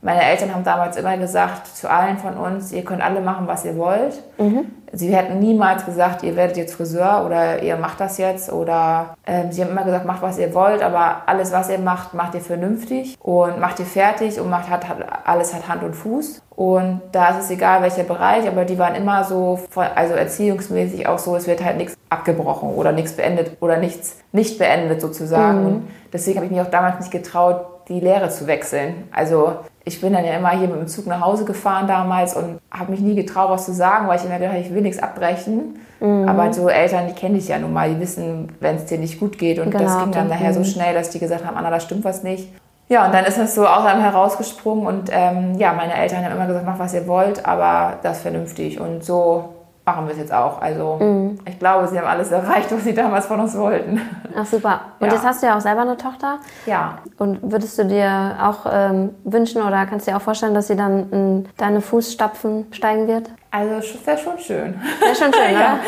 meine Eltern haben damals immer gesagt zu allen von uns, ihr könnt alle machen, was ihr wollt. Sie hätten niemals gesagt, ihr werdet jetzt Friseur oder ihr macht das jetzt oder ähm, sie haben immer gesagt, macht was ihr wollt, aber alles, was ihr macht, macht ihr vernünftig und macht ihr fertig und macht hat, hat alles hat Hand und Fuß. Und da ist es egal, welcher Bereich, aber die waren immer so, also erziehungsmäßig auch so, es wird halt nichts abgebrochen oder nichts beendet oder nichts nicht beendet sozusagen. Und deswegen habe ich mich auch damals nicht getraut, die Lehre zu wechseln. Also ich bin dann ja immer hier mit dem Zug nach Hause gefahren damals und habe mich nie getraut, was zu sagen, weil ich immer gedacht habe, ich will nichts abbrechen. Aber so Eltern, die kenne ich ja nun mal, die wissen, wenn es dir nicht gut geht. Und das Genau, ging dann dann- nachher so schnell, dass die gesagt haben, Anna, da stimmt was nicht. Ja, und dann ist das so aus einem herausgesprungen und ähm, ja, meine Eltern haben immer gesagt, macht was ihr wollt, aber das vernünftig. Und so machen wir es jetzt auch. Also ich glaube, sie haben alles erreicht, was sie damals von uns wollten. Ach super. Und Ja. jetzt hast du ja auch selber eine Tochter. Ja, Und würdest du dir auch ähm, wünschen oder kannst du dir auch vorstellen, dass sie dann in deine Fußstapfen steigen wird? also das wäre schon schön. Wäre schon schön, Ja.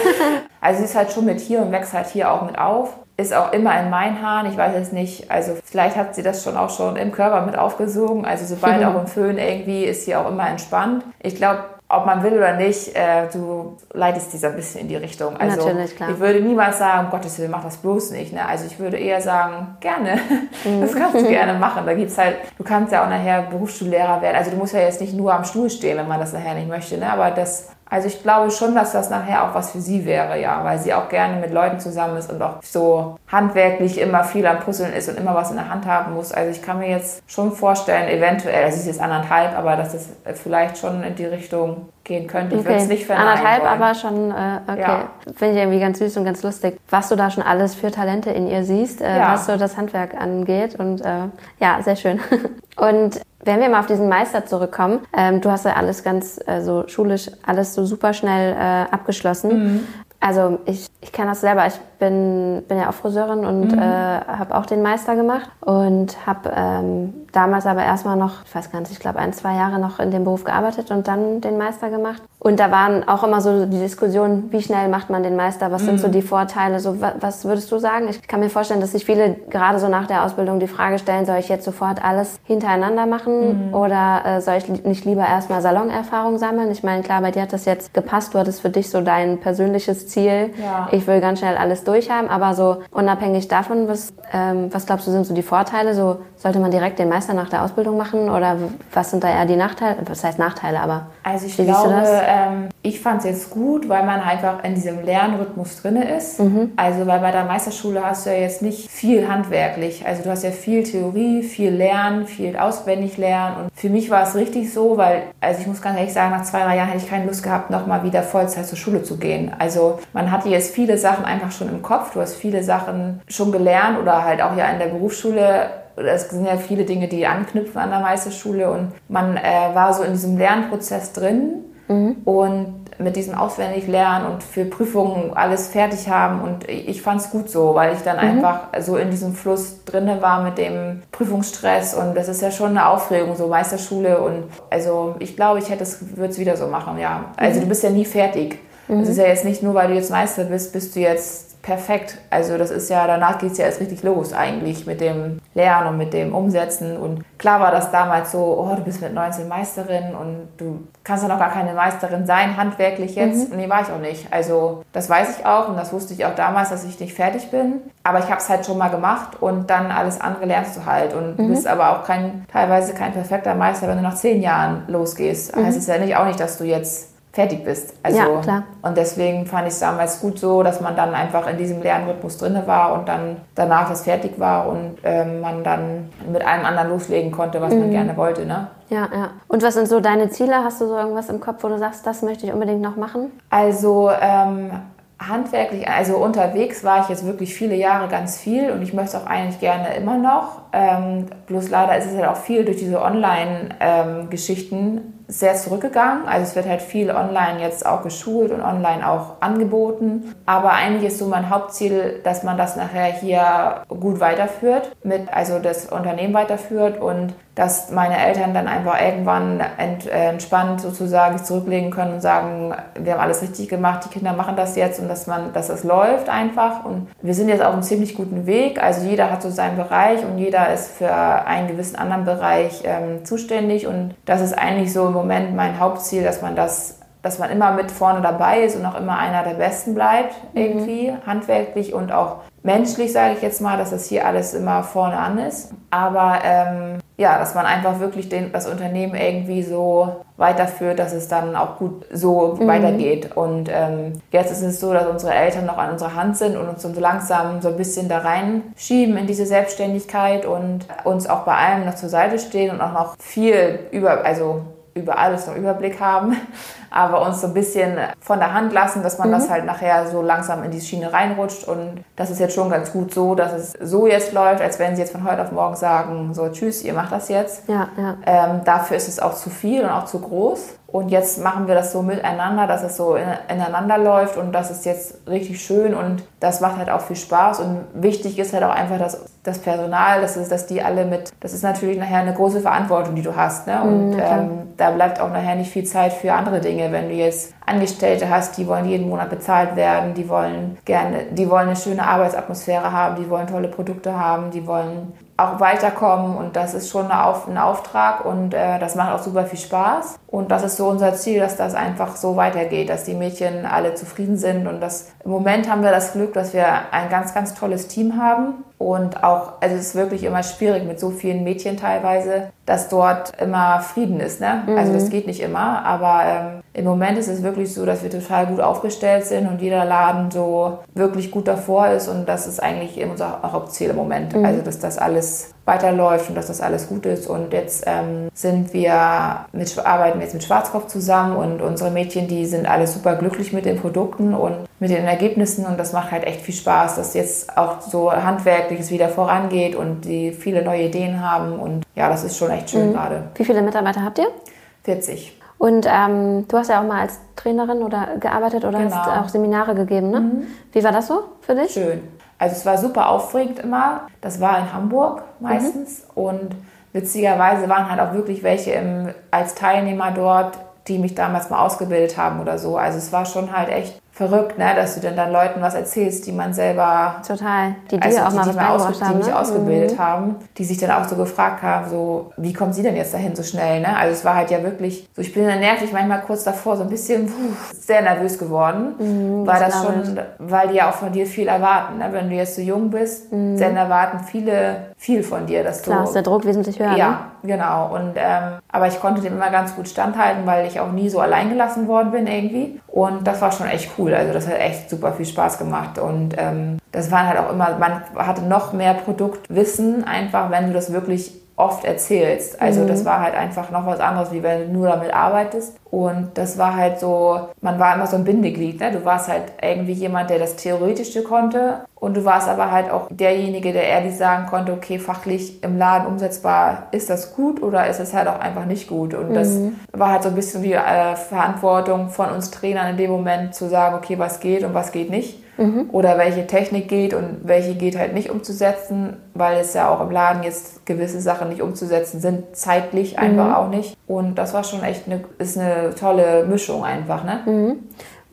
Also sie ist halt schon mit hier und wächst halt hier auch mit auf. Ist auch immer in meinen Haaren. Ich weiß es nicht. Also vielleicht hat sie das schon auch schon im Körper mit aufgesogen. Also sobald Mhm. auch im Föhn irgendwie ist sie auch immer entspannt. Ich glaube, ob man will oder nicht, äh, du leitest sie so ein bisschen in die Richtung. Also Natürlich, klar. ich würde niemals sagen, um Gottes Willen, mach das bloß nicht. Ne? Also ich würde eher sagen, gerne. Mhm. Das kannst du gerne machen. Da gibt's halt, du kannst ja auch nachher Berufsschullehrer werden. Also du musst ja jetzt nicht nur am Stuhl stehen, wenn man das nachher nicht möchte. Ne? Aber das, also ich glaube schon, dass das nachher auch was für sie wäre, ja, weil sie auch gerne mit Leuten zusammen ist und auch so handwerklich immer viel am Puzzeln ist und immer was in der Hand haben muss. Also ich kann mir jetzt schon vorstellen, eventuell, das ist jetzt anderthalb, aber dass das vielleicht schon in die Richtung gehen könnte. Ich würde es nicht verneinen Anderthalb, wollen. aber schon, äh, okay. Ja. Finde ich irgendwie ganz süß und ganz lustig, was du da schon alles für Talente in ihr siehst, äh, Ja. was so das Handwerk angeht. Und äh, ja, sehr schön. und wenn wir mal auf diesen Meister zurückkommen, ähm, du hast ja alles ganz äh, so schulisch, alles so super schnell äh, abgeschlossen. Mhm. Also ich, ich kenne das selber. Ich bin, bin ja auch Friseurin und Mhm. äh, habe auch den Meister gemacht und habe ähm, damals aber erstmal noch, ich weiß gar nicht, ich glaube ein, zwei Jahre noch in dem Beruf gearbeitet und dann den Meister gemacht. Und da waren auch immer so die Diskussionen, wie schnell macht man den Meister, was sind so die Vorteile, so wa was würdest du sagen? Ich kann mir vorstellen, dass sich viele gerade so nach der Ausbildung die Frage stellen, soll ich jetzt sofort alles hintereinander machen oder äh, soll ich li- nicht lieber erstmal Salonerfahrung sammeln? Ich meine, klar, bei dir hat das jetzt gepasst, du hattest für dich so dein persönliches Ziel. Ja. Ich will ganz schnell alles durchhaben, aber so unabhängig davon, was, ähm, was glaubst du, sind so die Vorteile? So sollte man direkt den Meister nach der Ausbildung machen oder was sind da eher die Nachteile? Was heißt Nachteile, aber Also ich wie siehst du glaube, das? ähm, ich fand es jetzt gut, weil man einfach in diesem Lernrhythmus drin ist. Mhm. Also weil bei der Meisterschule hast du ja jetzt nicht viel handwerklich. Also du hast ja viel Theorie, viel Lernen, viel auswendig lernen. Und für mich war es richtig so, weil, also ich muss ganz ehrlich sagen, nach zwei, drei Jahren hätte ich keine Lust gehabt, nochmal wieder Vollzeit zur Schule zu gehen. Also man hatte jetzt viele Sachen einfach schon im Kopf. Du hast viele Sachen schon gelernt oder halt auch ja in der Berufsschule. Es sind ja viele Dinge, die anknüpfen an der Meisterschule. Und man äh, war so in diesem Lernprozess drin. Und mit diesem auswendig lernen und für Prüfungen alles fertig haben. Und ich fand es gut so, weil ich dann einfach so in diesem Fluss drinne war mit dem Prüfungsstress. Und das ist ja schon eine Aufregung, so Meisterschule. Und also ich glaube, ich hätte es, würde es wieder so machen, ja. Also du bist ja nie fertig. Es ist ja jetzt nicht nur, weil du jetzt Meister bist, bist du jetzt perfekt. Also das ist ja, danach geht es ja erst richtig los eigentlich mit dem Lernen und mit dem Umsetzen. Und klar war das damals so, oh, du bist mit 19 Meisterin und du kannst ja noch gar keine Meisterin sein, handwerklich jetzt. Mhm. Nee, war ich auch nicht. Also das weiß ich auch und das wusste ich auch damals, dass ich nicht fertig bin. Aber ich habe es halt schon mal gemacht und dann alles andere lernst du halt. Und mhm. bist aber auch kein, teilweise kein perfekter Meister, wenn du nach zehn Jahren losgehst. Mhm. Heißt es ja nicht auch nicht, dass du jetzt fertig bist. Also, ja, klar. Und deswegen fand ich es damals gut so, dass man dann einfach in diesem Lernrhythmus drin war und dann danach das fertig war und ähm, man dann mit allem anderen loslegen konnte, was mhm. man gerne wollte. Ne? Ja, ja. Und was sind so deine Ziele? Hast du so irgendwas im Kopf, wo du sagst, das möchte ich unbedingt noch machen? Also ähm, handwerklich, also unterwegs war ich jetzt wirklich viele Jahre ganz viel und ich möchte auch eigentlich gerne immer noch. Ähm, bloß leider ist es halt auch viel durch diese Online-Geschichten sehr zurückgegangen. Also es wird halt viel online jetzt auch geschult und online auch angeboten. Aber eigentlich ist so mein Hauptziel, dass man das nachher hier gut weiterführt, mit, also das Unternehmen weiterführt und dass meine Eltern dann einfach irgendwann ent, äh, entspannt sozusagen zurücklegen können und sagen, wir haben alles richtig gemacht, die Kinder machen das jetzt und dass man, dass es läuft einfach. Und wir sind jetzt auf einem ziemlich guten Weg. Also jeder hat so seinen Bereich und jeder ist für einen gewissen anderen Bereich ähm, zuständig. Und das ist eigentlich so im Moment mein Hauptziel, dass man das dass man immer mit vorne dabei ist und auch immer einer der Besten bleibt, mhm. irgendwie, mhm. handwerklich und auch menschlich, sage ich jetzt mal, dass das hier alles immer vorne an ist. Aber ähm, ja, dass man einfach wirklich den, das Unternehmen irgendwie so weiterführt, dass es dann auch gut so mhm. weitergeht. Und ähm, jetzt ist es so, dass unsere Eltern noch an unserer Hand sind und uns so langsam so ein bisschen da reinschieben in diese Selbstständigkeit und uns auch bei allem noch zur Seite stehen und auch noch viel über, also über alles noch Überblick haben, aber uns so ein bisschen von der Hand lassen, dass man mhm. das halt nachher so langsam in die Schiene reinrutscht. Und das ist jetzt schon ganz gut so, dass es so jetzt läuft, als wenn sie jetzt von heute auf morgen sagen, so tschüss, ihr macht das jetzt. Ja, ja. Ähm, dafür ist es auch zu viel und auch zu groß. Und jetzt machen wir das so miteinander, dass es so ineinander läuft und das ist jetzt richtig schön und das macht halt auch viel Spaß. Und wichtig ist halt auch einfach, dass das Personal, das ist, dass die alle mit, das ist natürlich nachher eine große Verantwortung, die du hast. Ne? Und mhm, ähm, da bleibt auch nachher nicht viel Zeit für andere Dinge. Wenn du jetzt Angestellte hast, die wollen jeden Monat bezahlt werden, die wollen gerne, die wollen eine schöne Arbeitsatmosphäre haben, die wollen tolle Produkte haben, die wollen auch weiterkommen und das ist schon ein Auftrag und äh, das macht auch super viel Spaß. Und das ist so unser Ziel, dass das einfach so weitergeht, dass die Mädchen alle zufrieden sind. Und das im Moment haben wir das Glück, dass wir ein ganz ganz tolles Team haben und auch also es ist wirklich immer schwierig mit so vielen Mädchen teilweise, dass dort immer Frieden ist, ne? Mhm. Also das geht nicht immer, aber ähm, im Moment ist es wirklich so, dass wir total gut aufgestellt sind und jeder Laden so wirklich gut davor ist und das ist eigentlich unser Hauptziel im Moment, mhm. also dass das alles weiterläuft und dass das alles gut ist. Und jetzt ähm, sind wir mit, arbeiten wir jetzt mit Schwarzkopf zusammen und unsere Mädchen, die sind alle super glücklich mit den Produkten und mit den Ergebnissen und das macht halt echt viel Spaß, dass jetzt auch so handwerkliches wieder vorangeht und die viele neue Ideen haben und ja, das ist schon echt schön mhm. gerade. Wie viele Mitarbeiter habt ihr? 40. Und ähm, du hast ja auch mal als Trainerin oder gearbeitet oder genau. hast auch Seminare gegeben, ne? Mhm. Wie war das so für dich? Schön. Also es war super aufregend immer. Das war in Hamburg meistens. Mhm. Und witzigerweise waren halt auch wirklich welche im, als Teilnehmer dort, die mich damals mal ausgebildet haben oder so. Also es war schon halt echt verrückt, ne? dass du dann, dann Leuten was erzählst, die man selber total, die dir also auch die, mal die, was haben, die mich ne? ausgebildet mhm. haben, die sich dann auch so gefragt haben, so wie kommen sie denn jetzt dahin so schnell? Ne? Also es war halt ja wirklich, so ich bin dann nervig manchmal kurz davor so ein bisschen puh, sehr nervös geworden, mhm, weil das, das schon, weil die ja auch von dir viel erwarten. Ne? Wenn du jetzt so jung bist, mhm. dann erwarten viele viel von dir, dass Klar, du ist der Druck wesentlich höher. Ja, ne? genau. Und ähm, aber ich konnte dem immer ganz gut standhalten, weil ich auch nie so allein gelassen worden bin irgendwie. Und das war schon echt cool. Also das hat echt super viel Spaß gemacht. Und ähm, das waren halt auch immer, man hatte noch mehr Produktwissen, einfach wenn du das wirklich oft erzählst. Also mhm. das war halt einfach noch was anderes, wie wenn du nur damit arbeitest. Und das war halt so, man war immer so ein Bindeglied. Ne? Du warst halt irgendwie jemand, der das Theoretische konnte. Und du warst aber halt auch derjenige, der ehrlich sagen konnte, okay, fachlich im Laden umsetzbar, ist das gut oder ist es halt auch einfach nicht gut? Und mhm. das war halt so ein bisschen die äh, Verantwortung von uns Trainern in dem Moment zu sagen, okay, was geht und was geht nicht mhm. oder welche Technik geht und welche geht halt nicht umzusetzen, weil es ja auch im Laden jetzt gewisse Sachen nicht umzusetzen sind, zeitlich einfach mhm. auch nicht. Und das war schon echt eine, ist eine tolle Mischung einfach, ne? Mhm.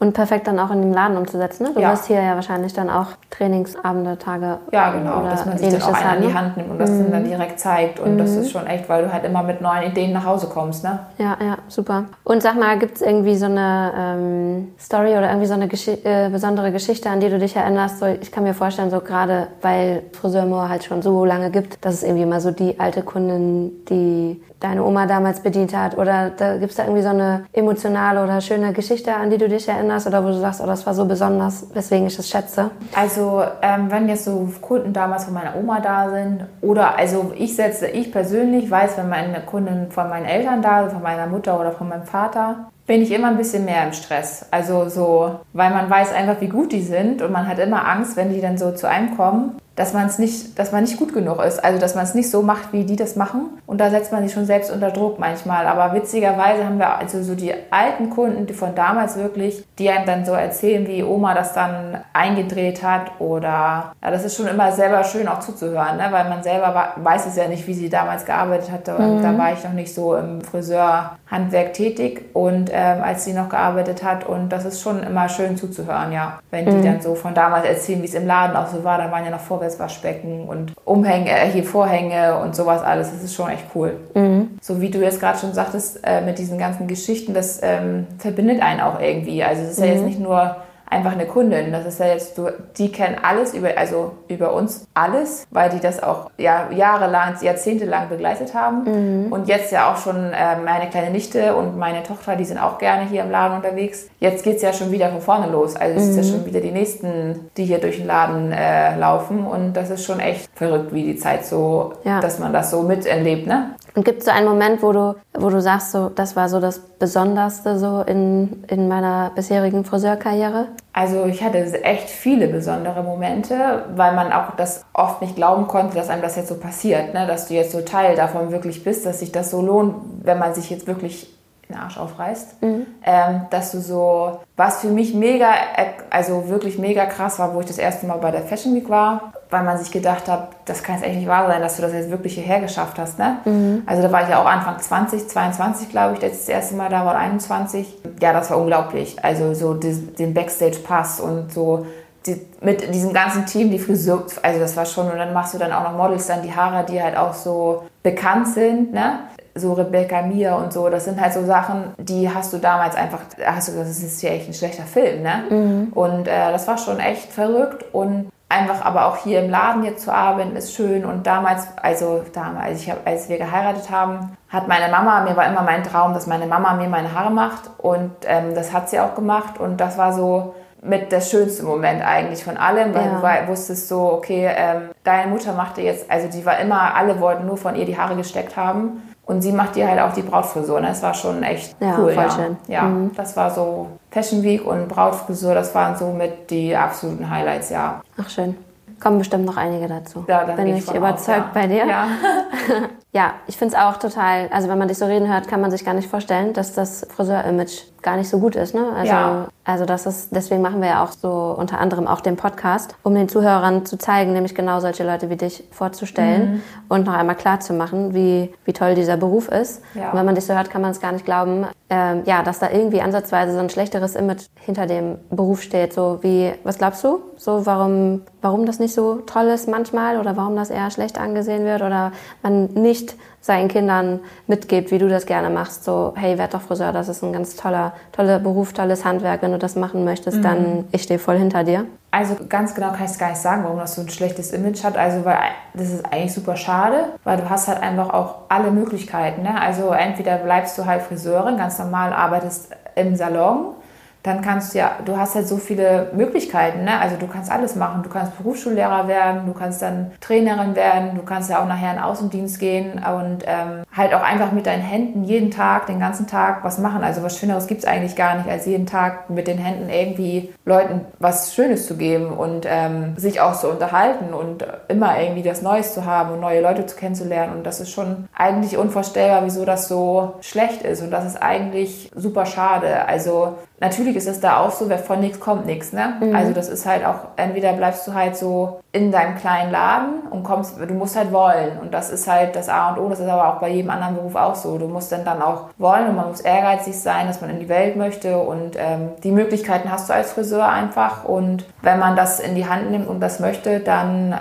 Und perfekt dann auch in dem Laden umzusetzen. Ne? Du Ja. wirst hier ja wahrscheinlich dann auch Trainingsabende, Tage Ja, genau, oder dass man sich dann auch einen an die haben. Hand nimmt und das dann, dann direkt zeigt. Und das ist schon echt, weil du halt immer mit neuen Ideen nach Hause kommst. Ne? Ja, ja, super. Und sag mal, gibt es irgendwie so eine ähm, Story oder irgendwie so eine Geschi äh, besondere Geschichte, an die du dich erinnerst? So, ich kann mir vorstellen, so gerade weil Friseur Moore halt schon so lange gibt, dass es irgendwie mal so die alte Kundin, die deine Oma damals bedient hat. Oder da gibt es da irgendwie so eine emotionale oder schöne Geschichte, an die du dich erinnerst oder wo du sagst, oh, das war so besonders, weswegen ich das schätze. Also ähm, wenn jetzt so Kunden damals von meiner Oma da sind oder also ich setze, ich persönlich weiß, wenn meine Kunden von meinen Eltern da sind, von meiner Mutter oder von meinem Vater, bin ich immer ein bisschen mehr im Stress. Also so, weil man weiß einfach, wie gut die sind und man hat immer Angst, wenn die dann so zu einem kommen, dass man es nicht, dass man nicht gut genug ist. Also dass man es nicht so macht, wie die das machen. Und da setzt man sich schon selbst unter Druck manchmal. Aber witzigerweise haben wir also so die alten Kunden, die von damals wirklich, die einem dann so erzählen, wie Oma das dann eingedreht hat. Oder ja, das ist schon immer selber schön auch zuzuhören, ne? weil man selber weiß es ja nicht, wie sie damals gearbeitet hatte. Und da war ich noch nicht so im Friseurhandwerk tätig und ähm, als sie noch gearbeitet hat. Und das ist schon immer schön zuzuhören, ja. Wenn die dann so von damals erzählen, wie es im Laden auch so war, da waren ja noch Vorwärtswaschbecken und Umhänge, äh, hier Vorhänge und sowas alles. Das ist schon echt cool. So wie du jetzt gerade schon sagtest, äh, mit diesen ganzen Geschichten, das ähm, verbindet einen auch irgendwie. Also es ist ja jetzt nicht nur einfach eine Kundin. Das ist ja jetzt, du, die kennen alles über, also über uns alles, weil die das auch ja, jahrelang, jahrzehntelang begleitet haben. Und jetzt ja auch schon äh, meine kleine Nichte und meine Tochter, die sind auch gerne hier im Laden unterwegs. Jetzt geht's ja schon wieder von vorne los. Also es ist ja schon wieder die nächsten, die hier durch den Laden äh, laufen. Und das ist schon echt verrückt, wie die Zeit so, Ja. dass man das so miterlebt, ne? Und gibt es so einen Moment, wo du, wo du sagst, so, das war so das Besonderste so in, in meiner bisherigen Friseurkarriere? Also ich hatte echt viele besondere Momente, weil man auch das oft nicht glauben konnte, dass einem das jetzt so passiert, ne? dass du jetzt so Teil davon wirklich bist, dass sich das so lohnt, wenn man sich jetzt wirklich den Arsch aufreißt. Ähm, dass du so, was für mich mega, also wirklich mega krass war, wo ich das erste Mal bei der Fashion Week war, weil man sich gedacht hat, das kann jetzt echt nicht wahr sein, dass du das jetzt wirklich hierher geschafft hast. Ne? Also da war ich ja auch Anfang 20, 22 glaube ich, als ich das erste Mal da war, 21. Ja, das war unglaublich. Also so den Backstage-Pass und so die, mit diesem ganzen Team, die Frisur, also das war schon, und dann machst du dann auch noch Models, dann die Haare, die halt auch so bekannt sind, ne? So Rebecca Mia und so, das sind halt so Sachen, die hast du damals einfach, hast du gesagt, das ist ja echt ein schlechter Film, ne? Und äh, das war schon echt verrückt und einfach aber auch hier im Laden jetzt zu arbeiten ist schön. Und damals, also damals, als, ich hab, als wir geheiratet haben, hat meine Mama, mir war immer mein Traum, dass meine Mama mir meine Haare macht. Und ähm, das hat sie auch gemacht. Und das war so mit der schönste Moment eigentlich von allem, weil Ja. du wei- wusstest so, okay, ähm, deine Mutter machte jetzt, also die war immer, alle wollten nur von ihr die Haare gesteckt haben und sie macht dir halt auch die Brautfrisur. Ne? Das war schon echt Ja, cool. voll ja. schön. Ja, das war so Fashion Week und Brautfrisur, das waren so mit die absoluten Highlights, ja. Ach schön. Kommen bestimmt noch einige dazu. Ja, da Bin ich überzeugt aus, ja. bei dir. Ja. Ja, ich finde es auch total, also wenn man dich so reden hört, kann man sich gar nicht vorstellen, dass das Friseur-Image gar nicht so gut ist. Ne? Also, Ja. also das ist, deswegen machen wir ja auch so unter anderem auch den Podcast, um den Zuhörern zu zeigen, nämlich genau solche Leute wie dich vorzustellen Mhm. und noch einmal klar zu machen, wie, wie toll dieser Beruf ist. Ja. Und wenn man dich so hört, kann man es gar nicht glauben, ähm, ja, dass da irgendwie ansatzweise so ein schlechteres Image hinter dem Beruf steht. So wie, was glaubst du? So, warum, warum das nicht so toll ist manchmal oder warum das eher schlecht angesehen wird oder man nicht seinen Kindern mitgibt, wie du das gerne machst. So, hey, werd doch Friseur, das ist ein ganz toller, toller Beruf, tolles Handwerk. Wenn du das machen möchtest, dann ich stehe voll hinter dir. Also ganz genau kann ich es gar nicht sagen, warum das so ein schlechtes Image hat. Also weil das ist eigentlich super schade, weil du hast halt einfach auch alle Möglichkeiten. Ne? Also entweder bleibst du halt Friseurin, ganz normal arbeitest im Salon, dann kannst du ja, du hast halt so viele Möglichkeiten. Ne? Also du kannst alles machen. Du kannst Berufsschullehrer werden, du kannst dann Trainerin werden, du kannst ja auch nachher in den Außendienst gehen und ähm, halt auch einfach mit deinen Händen jeden Tag, den ganzen Tag was machen. Also was Schöneres gibt es eigentlich gar nicht, als jeden Tag mit den Händen irgendwie Leuten was Schönes zu geben und ähm, sich auch zu unterhalten und immer irgendwie das Neues zu haben und neue Leute zu kennenzulernen. Und das ist schon eigentlich unvorstellbar, wieso das so schlecht ist. Und das ist eigentlich super schade. Also natürlich natürlich ist es da auch so, wer von nichts kommt nichts. Ne? Mhm. Also das ist halt auch, entweder bleibst du halt so in deinem kleinen Laden und kommst, du musst halt wollen. Und das ist halt das A und O, das ist aber auch bei jedem anderen Beruf auch so. Du musst dann, dann auch wollen und man muss ehrgeizig sein, dass man in die Welt möchte. Und ähm, die Möglichkeiten hast du als Friseur einfach. Und wenn man das in die Hand nimmt und das möchte, dann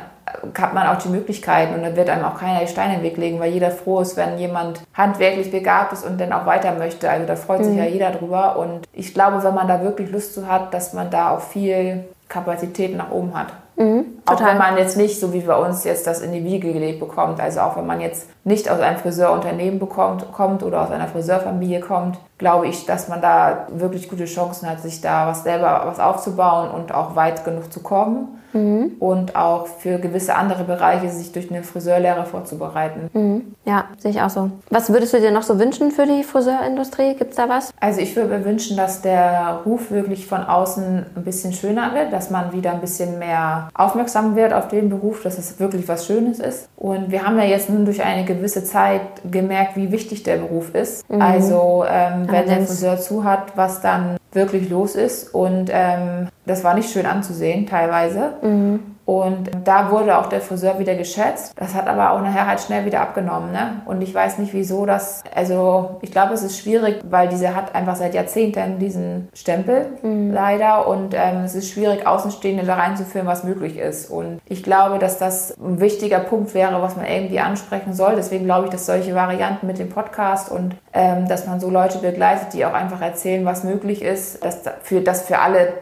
hat man auch die Möglichkeiten und dann wird einem auch keiner die Steine im Weg legen, weil jeder froh ist, wenn jemand handwerklich begabt ist und dann auch weiter möchte. Also da freut sich mhm. ja jeder drüber und ich glaube, wenn man da wirklich Lust zu hat, dass man da auch viel Kapazität nach oben hat. Mhm, auch wenn man jetzt nicht, so wie bei uns, jetzt das in die Wiege gelegt bekommt. Also auch wenn man jetzt nicht aus einem Friseurunternehmen bekommt, kommt oder aus einer Friseurfamilie kommt, glaube ich, dass man da wirklich gute Chancen hat, sich da was selber was aufzubauen und auch weit genug zu kommen mhm. und auch für gewisse andere Bereiche sich durch eine Friseurlehre vorzubereiten. Mhm. Ja, sehe ich auch so. Was würdest du dir noch so wünschen für die Friseurindustrie? Gibt es da was? Also ich würde mir wünschen, dass der Ruf wirklich von außen ein bisschen schöner wird, dass man wieder ein bisschen mehr aufmerksam wird auf den Beruf, dass es wirklich was Schönes ist. Und wir haben ja jetzt nun durch eine gewisse Zeit gemerkt, wie wichtig der Beruf ist. Mhm. Also ähm, wenn der Friseur zu hat, was dann wirklich los ist. Und ähm, das war nicht schön anzusehen teilweise. Mhm. Und da wurde auch der Friseur wieder geschätzt. Das hat aber auch nachher halt schnell wieder abgenommen. Ne? Und ich weiß nicht, wieso das. Also, ich glaube, es ist schwierig, weil diese hat einfach seit Jahrzehnten diesen Stempel, mhm. leider. Und ähm, es ist schwierig, Außenstehende da reinzuführen, was möglich ist. Und ich glaube, dass das ein wichtiger Punkt wäre, was man irgendwie ansprechen soll. Deswegen glaube ich, dass solche Varianten mit dem Podcast und ähm, dass man so Leute begleitet, die auch einfach erzählen, was möglich ist, dass für, dass für alle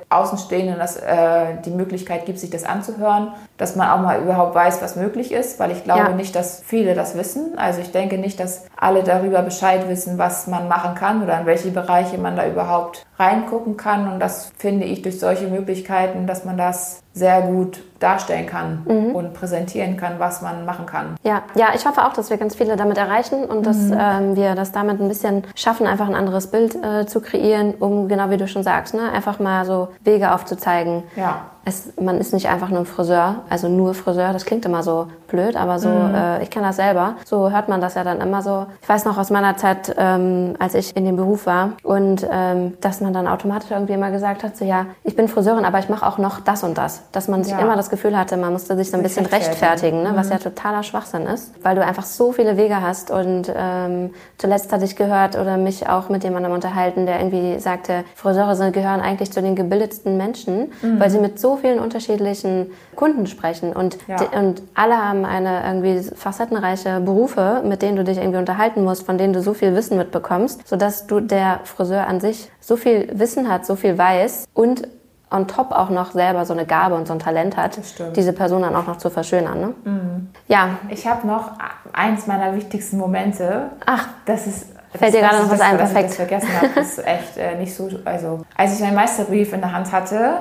Außenstehenden das, äh, die Möglichkeit gibt, sich das anzuhören dass man auch mal überhaupt weiß, was möglich ist, weil ich glaube ja. nicht, dass viele das wissen. Also ich denke nicht, dass alle darüber Bescheid wissen, was man machen kann oder in welche Bereiche man da überhaupt reingucken kann. Und das finde ich durch solche Möglichkeiten, dass man das sehr gut darstellen kann mhm. und präsentieren kann, was man machen kann. Ja, ja, ich hoffe auch, dass wir ganz viele damit erreichen und dass mhm. ähm, wir das damit ein bisschen schaffen, einfach ein anderes Bild äh, zu kreieren, um genau wie du schon sagst, ne, einfach mal so Wege aufzuzeigen. Ja. Es, man ist nicht einfach nur ein Friseur, also nur Friseur, das klingt immer so blöd, aber so, mhm. äh, ich kenne das selber, so hört man das ja dann immer so. Ich weiß noch aus meiner Zeit, ähm, als ich in dem Beruf war und ähm, dass man dann automatisch irgendwie immer gesagt hat, so ja, ich bin Friseurin, aber ich mache auch noch das und das. Dass man sich ja. immer das Gefühl hatte, man musste sich so ein bisschen rechtfertigen, ne? Mhm. was ja totaler Schwachsinn ist, weil du einfach so viele Wege hast und ähm, zuletzt hatte ich gehört oder mich auch mit jemandem unterhalten, der irgendwie sagte, Friseure gehören eigentlich zu den gebildetsten Menschen, mhm. weil sie mit so vielen unterschiedlichen Kunden sprechen und, ja. die, und alle haben eine irgendwie facettenreiche Berufe, mit denen du dich irgendwie unterhalten musst, von denen du so viel Wissen mitbekommst, sodass du der Friseur an sich so viel Wissen hat, so viel weiß und on top auch noch selber so eine Gabe und so ein Talent hat, diese Person dann auch noch zu verschönern. Ne? Mhm. Ja. Ich habe noch eins meiner wichtigsten Momente. Ach, das ist Fällt dir gerade noch was ein? Perfekt. Ich das vergessen habe, das ist echt äh, nicht so. Also, als ich meinen Meisterbrief in der Hand hatte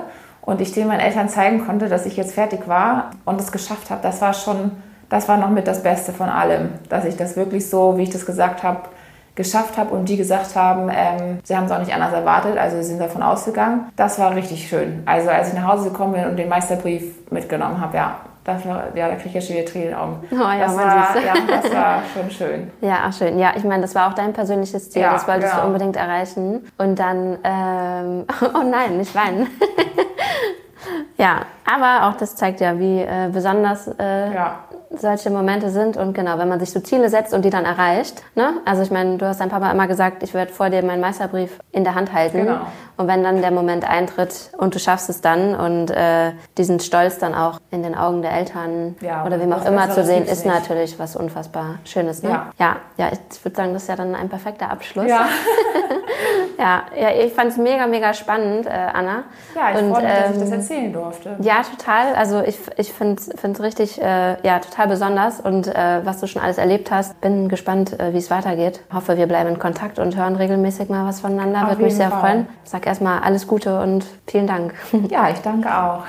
und ich den meinen Eltern zeigen konnte, dass ich jetzt fertig war und es geschafft habe, das war schon, das war noch mit das Beste von allem, dass ich das wirklich so, wie ich das gesagt habe, geschafft habe und die gesagt haben, ähm, sie haben es auch nicht anders erwartet, also sie sind davon ausgegangen. Das war richtig schön. Also als ich nach Hause gekommen bin und den Meisterbrief mitgenommen habe, ja, das war, ja, da kriege ich ja schon wieder Tränen in den Augen. Oh, ja, das, war, ja, das war schon schön. Ja, ach schön. Ja, ich meine, das war auch dein persönliches Ziel. Ja, das wolltest genau. du unbedingt erreichen. Und dann, ähm, oh nein, nicht weinen. ja, aber auch das zeigt ja, wie äh, besonders äh, ja solche Momente sind und genau, wenn man sich so Ziele setzt und die dann erreicht. Ne? Also ich meine, du hast dein Papa immer gesagt, ich werde vor dir meinen Meisterbrief in der Hand halten. Genau. Und wenn dann der Moment eintritt und du schaffst es dann und äh, diesen Stolz dann auch in den Augen der Eltern ja, oder wem auch immer zu sehen, ist nicht. natürlich was unfassbar Schönes. Ne? Ja. ja, ja, ich würde sagen, das ist ja dann ein perfekter Abschluss. Ja, ja, ja, ich fand es mega, mega spannend, äh, Anna. Ja, ich freue mich, ähm, dass ich das ähm, erzählen durfte. Ja, total. Also ich, ich finde es richtig, äh, ja, total besonders und äh, was du schon alles erlebt hast. Bin gespannt, äh, wie es weitergeht. Hoffe, wir bleiben in Kontakt und hören regelmäßig mal was voneinander. Würde mich sehr Fall. freuen. Sag erstmal alles Gute und vielen Dank. Ja, ich danke auch.